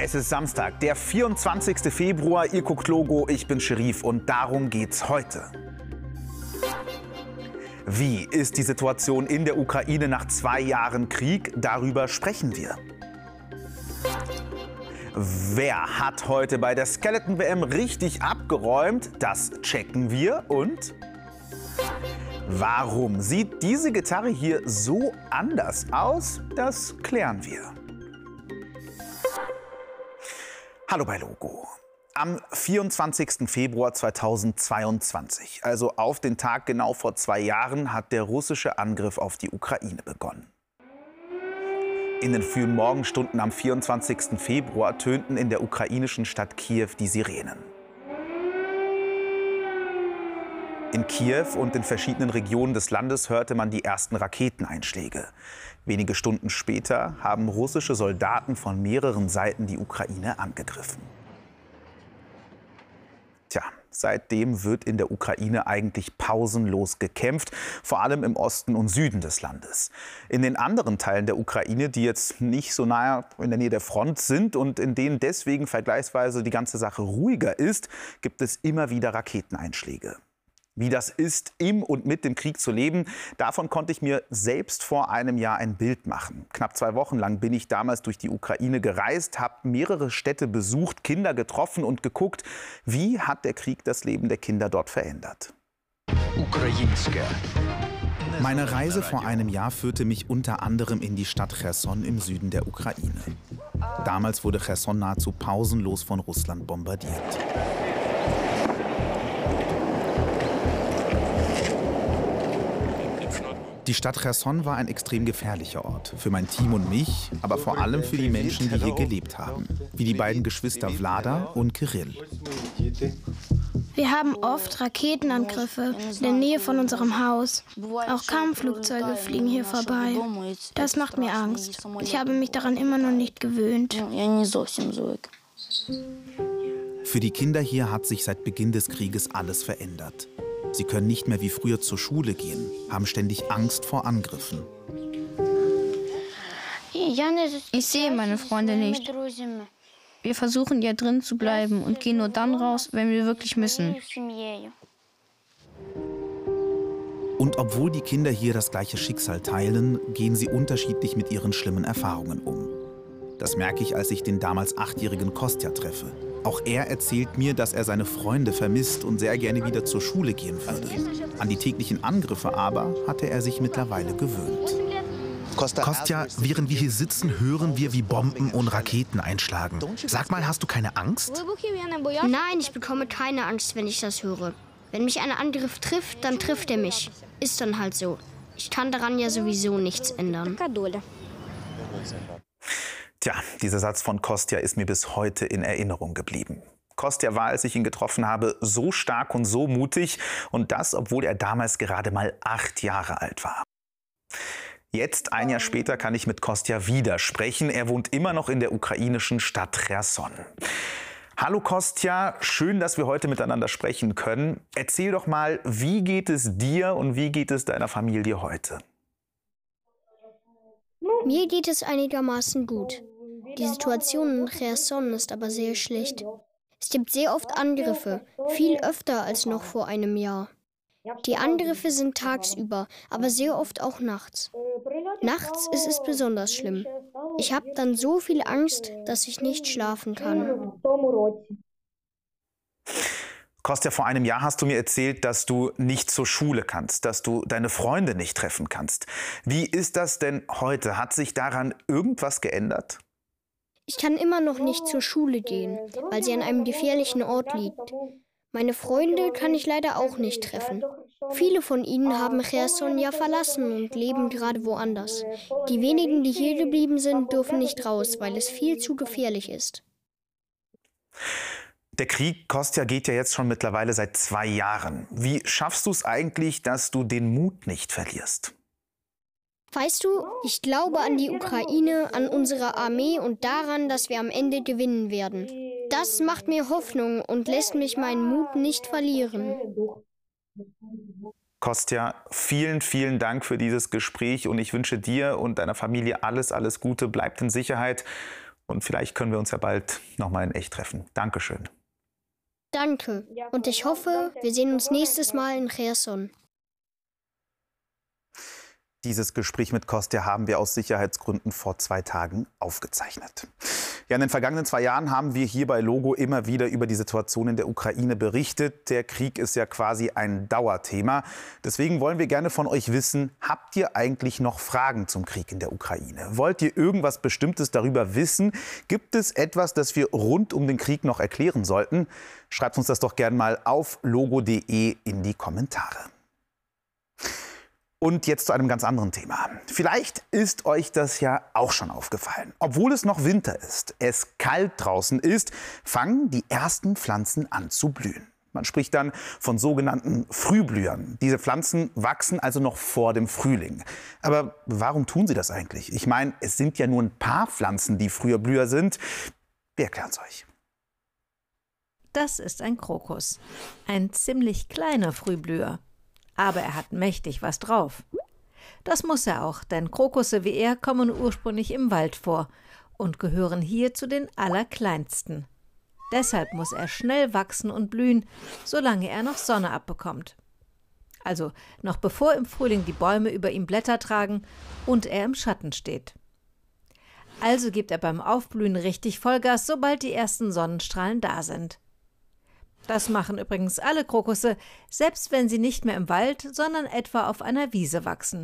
Es ist Samstag, der 24. Februar. Ihr guckt Logo, ich bin Sherif und darum geht's heute. Wie ist die Situation in der Ukraine nach zwei Jahren Krieg? Darüber sprechen wir. Wer hat heute bei der Skeleton WM richtig abgeräumt? Das checken wir. Und warum sieht diese Gitarre hier so anders aus? Das klären wir. Hallo bei Logo. Am 24. Februar 2022, also auf den Tag genau vor zwei Jahren, hat der russische Angriff auf die Ukraine begonnen. In den frühen Morgenstunden am 24. Februar tönten in der ukrainischen Stadt Kiew die Sirenen. In Kiew und in verschiedenen Regionen des Landes hörte man die ersten Raketeneinschläge. Wenige Stunden später haben russische Soldaten von mehreren Seiten die Ukraine angegriffen. Tja, seitdem wird in der Ukraine eigentlich pausenlos gekämpft, vor allem im Osten und Süden des Landes. In den anderen Teilen der Ukraine, die jetzt nicht so nahe in der Nähe der Front sind und in denen deswegen vergleichsweise die ganze Sache ruhiger ist, gibt es immer wieder Raketeneinschläge wie das ist, im und mit dem Krieg zu leben. Davon konnte ich mir selbst vor einem Jahr ein Bild machen. Knapp zwei Wochen lang bin ich damals durch die Ukraine gereist, habe mehrere Städte besucht, Kinder getroffen und geguckt, wie hat der Krieg das Leben der Kinder dort verändert. Meine Reise vor einem Jahr führte mich unter anderem in die Stadt Cherson im Süden der Ukraine. Damals wurde Cherson nahezu pausenlos von Russland bombardiert. Die Stadt Cherson war ein extrem gefährlicher Ort. Für mein Team und mich, aber vor allem für die Menschen, die hier gelebt haben. Wie die beiden Geschwister Vlada und Kirill. Wir haben oft Raketenangriffe in der Nähe von unserem Haus. Auch Kampfflugzeuge fliegen hier vorbei. Das macht mir Angst. Ich habe mich daran immer noch nicht gewöhnt. Für die Kinder hier hat sich seit Beginn des Krieges alles verändert. Sie können nicht mehr wie früher zur Schule gehen, haben ständig Angst vor Angriffen. Ich sehe meine Freunde nicht. Wir versuchen ja drin zu bleiben und gehen nur dann raus, wenn wir wirklich müssen. Und obwohl die Kinder hier das gleiche Schicksal teilen, gehen sie unterschiedlich mit ihren schlimmen Erfahrungen um. Das merke ich, als ich den damals achtjährigen Kostja treffe. Auch er erzählt mir, dass er seine Freunde vermisst und sehr gerne wieder zur Schule gehen würde. An die täglichen Angriffe aber hatte er sich mittlerweile gewöhnt. Kostja, während wir hier sitzen, hören wir, wie Bomben und Raketen einschlagen. Sag mal, hast du keine Angst? Nein, ich bekomme keine Angst, wenn ich das höre. Wenn mich ein Angriff trifft, dann trifft er mich. Ist dann halt so. Ich kann daran ja sowieso nichts ändern. Tja, dieser Satz von Kostja ist mir bis heute in Erinnerung geblieben. Kostja war, als ich ihn getroffen habe, so stark und so mutig und das, obwohl er damals gerade mal acht Jahre alt war. Jetzt, ein Jahr später, kann ich mit Kostja wieder sprechen. Er wohnt immer noch in der ukrainischen Stadt Cherson. Hallo Kostja, schön, dass wir heute miteinander sprechen können. Erzähl doch mal, wie geht es dir und wie geht es deiner Familie heute? Mir geht es einigermaßen gut. Die Situation in Cherson ist aber sehr schlecht. Es gibt sehr oft Angriffe, viel öfter als noch vor einem Jahr. Die Angriffe sind tagsüber, aber sehr oft auch nachts. Nachts ist es besonders schlimm. Ich habe dann so viel Angst, dass ich nicht schlafen kann. Kostja, vor einem Jahr hast du mir erzählt, dass du nicht zur Schule kannst, dass du deine Freunde nicht treffen kannst. Wie ist das denn heute? Hat sich daran irgendwas geändert? Ich kann immer noch nicht zur Schule gehen, weil sie an einem gefährlichen Ort liegt. Meine Freunde kann ich leider auch nicht treffen. Viele von ihnen haben Cherson ja verlassen und leben gerade woanders. Die wenigen, die hier geblieben sind, dürfen nicht raus, weil es viel zu gefährlich ist. Der Krieg, Kostja, geht ja jetzt schon mittlerweile seit zwei Jahren. Wie schaffst du es eigentlich, dass du den Mut nicht verlierst? Weißt du, ich glaube an die Ukraine, an unsere Armee und daran, dass wir am Ende gewinnen werden. Das macht mir Hoffnung und lässt mich meinen Mut nicht verlieren. Kostja, vielen, vielen Dank für dieses Gespräch und ich wünsche dir und deiner Familie alles, alles Gute. Bleibt in Sicherheit Und vielleicht können wir uns ja bald nochmal in echt treffen. Dankeschön. Danke. Und ich hoffe, wir sehen uns nächstes Mal in Cherson. Dieses Gespräch mit Kostja haben wir aus Sicherheitsgründen vor zwei Tagen aufgezeichnet. Ja, in den vergangenen zwei Jahren haben wir hier bei Logo immer wieder über die Situation in der Ukraine berichtet. Der Krieg ist ja quasi ein Dauerthema. Deswegen wollen wir gerne von euch wissen, habt ihr eigentlich noch Fragen zum Krieg in der Ukraine? Wollt ihr irgendwas Bestimmtes darüber wissen? Gibt es etwas, das wir rund um den Krieg noch erklären sollten? Schreibt uns das doch gerne mal auf logo.de in die Kommentare. Und jetzt zu einem ganz anderen Thema. Vielleicht ist euch das ja auch schon aufgefallen. Obwohl es noch Winter ist, es kalt draußen ist, fangen die ersten Pflanzen an zu blühen. Man spricht dann von sogenannten Frühblühern. Diese Pflanzen wachsen also noch vor dem Frühling. Aber warum tun sie das eigentlich? Ich meine, es sind ja nur ein paar Pflanzen, die früher Blüher sind. Wir erklären es euch. Das ist ein Krokus. Ein ziemlich kleiner Frühblüher aber er hat mächtig was drauf. Das muss er auch, denn Krokusse wie er kommen ursprünglich im Wald vor und gehören hier zu den allerkleinsten. Deshalb muss er schnell wachsen und blühen, solange er noch Sonne abbekommt. Also noch bevor im Frühling die Bäume über ihm Blätter tragen und er im Schatten steht. Also gibt er beim Aufblühen richtig Vollgas, sobald die ersten Sonnenstrahlen da sind. Das machen übrigens alle Krokusse, selbst wenn sie nicht mehr im Wald, sondern etwa auf einer Wiese wachsen.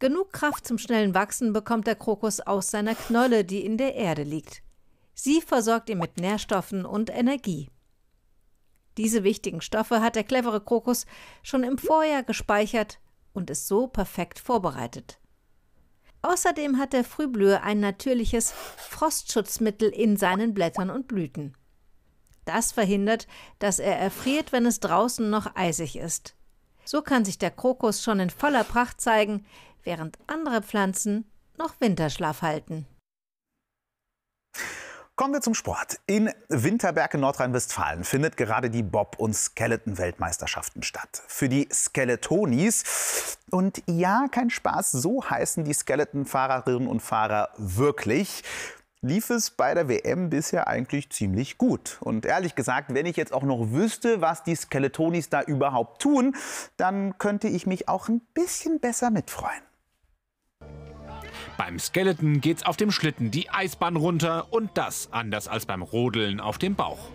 Genug Kraft zum schnellen Wachsen bekommt der Krokus aus seiner Knolle, die in der Erde liegt. Sie versorgt ihn mit Nährstoffen und Energie. Diese wichtigen Stoffe hat der clevere Krokus schon im Vorjahr gespeichert und ist so perfekt vorbereitet. Außerdem hat der Frühblüher ein natürliches Frostschutzmittel in seinen Blättern und Blüten. Das verhindert, dass er erfriert, wenn es draußen noch eisig ist. So kann sich der Krokus schon in voller Pracht zeigen, während andere Pflanzen noch Winterschlaf halten. Kommen wir zum Sport. In Winterberg in Nordrhein-Westfalen findet gerade die Bob- und Skeleton-Weltmeisterschaften statt. Für die Skeletonis. Und ja, kein Spaß, so heißen die Skeleton-Fahrerinnen und Fahrer wirklich lief es bei der WM bisher eigentlich ziemlich gut. Und ehrlich gesagt, wenn ich jetzt auch noch wüsste, was die Skeletonis da überhaupt tun, dann könnte ich mich auch ein bisschen besser mitfreuen. Beim Skeleton geht's auf dem Schlitten die Eisbahn runter und das anders als beim Rodeln auf dem Bauch.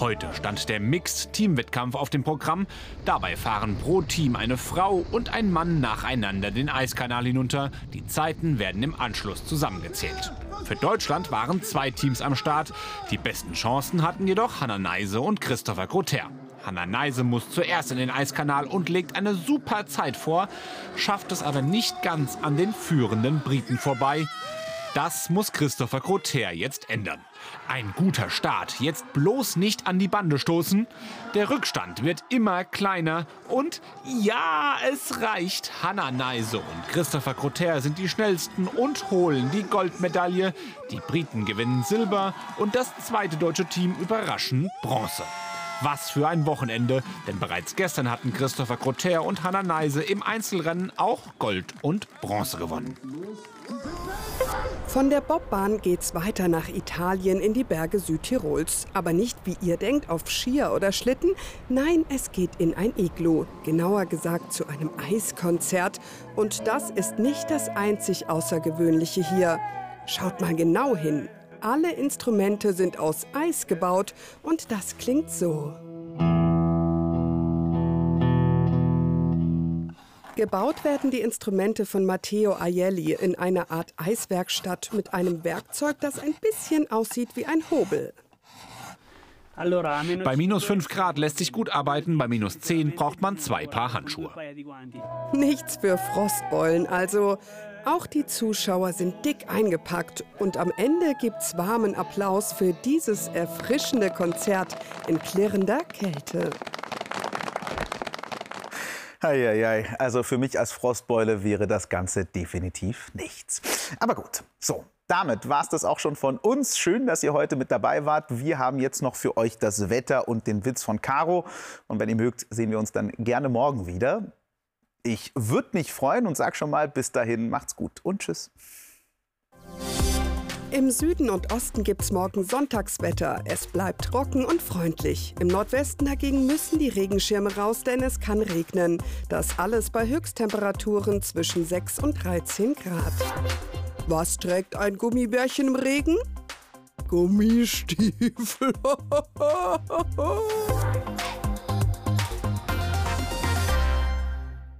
Heute stand der Mixed-Team-Wettkampf auf dem Programm. Dabei fahren pro Team eine Frau und ein Mann nacheinander den Eiskanal hinunter. Die Zeiten werden im Anschluss zusammengezählt. Für Deutschland waren zwei Teams am Start. Die besten Chancen hatten jedoch Hanna Neise und Christopher Grotter. Hanna Neise muss zuerst in den Eiskanal und legt eine super Zeit vor, schafft es aber nicht ganz an den führenden Briten vorbei. Das muss Christopher Grotter jetzt ändern. Ein guter Start, jetzt bloß nicht an die Bande stoßen. Der Rückstand wird immer kleiner und ja, es reicht. Hanna Neise und Christopher Grotter sind die schnellsten und holen die Goldmedaille. Die Briten gewinnen Silber und das zweite deutsche Team überraschen Bronze. Was für ein Wochenende, denn bereits gestern hatten Christopher Grotter und Hanna Neise im Einzelrennen auch Gold und Bronze gewonnen. Von der Bobbahn geht's weiter nach Italien in die Berge Südtirols. Aber nicht wie ihr denkt auf Skier oder Schlitten. Nein, es geht in ein Iglo. Genauer gesagt zu einem Eiskonzert. Und das ist nicht das einzig Außergewöhnliche hier. Schaut mal genau hin. Alle Instrumente sind aus Eis gebaut und das klingt so. Gebaut werden die Instrumente von Matteo Aielli in einer Art Eiswerkstatt mit einem Werkzeug, das ein bisschen aussieht wie ein Hobel. Bei minus 5 Grad lässt sich gut arbeiten, bei minus 10 braucht man zwei Paar Handschuhe. Nichts für Frostbeulen, also auch die Zuschauer sind dick eingepackt und am Ende gibt's warmen Applaus für dieses erfrischende Konzert in klirrender Kälte. Eieiei, also für mich als Frostbeule wäre das Ganze definitiv nichts. Aber gut, so. Damit war es das auch schon von uns. Schön, dass ihr heute mit dabei wart. Wir haben jetzt noch für euch das Wetter und den Witz von Caro. Und wenn ihr mögt, sehen wir uns dann gerne morgen wieder. Ich würde mich freuen und sage schon mal bis dahin, macht's gut und tschüss. Im Süden und Osten gibt's morgen Sonntagswetter. Es bleibt trocken und freundlich. Im Nordwesten dagegen müssen die Regenschirme raus, denn es kann regnen. Das alles bei Höchsttemperaturen zwischen 6 und 13 Grad. Was trägt ein Gummibärchen im Regen? Gummistiefel.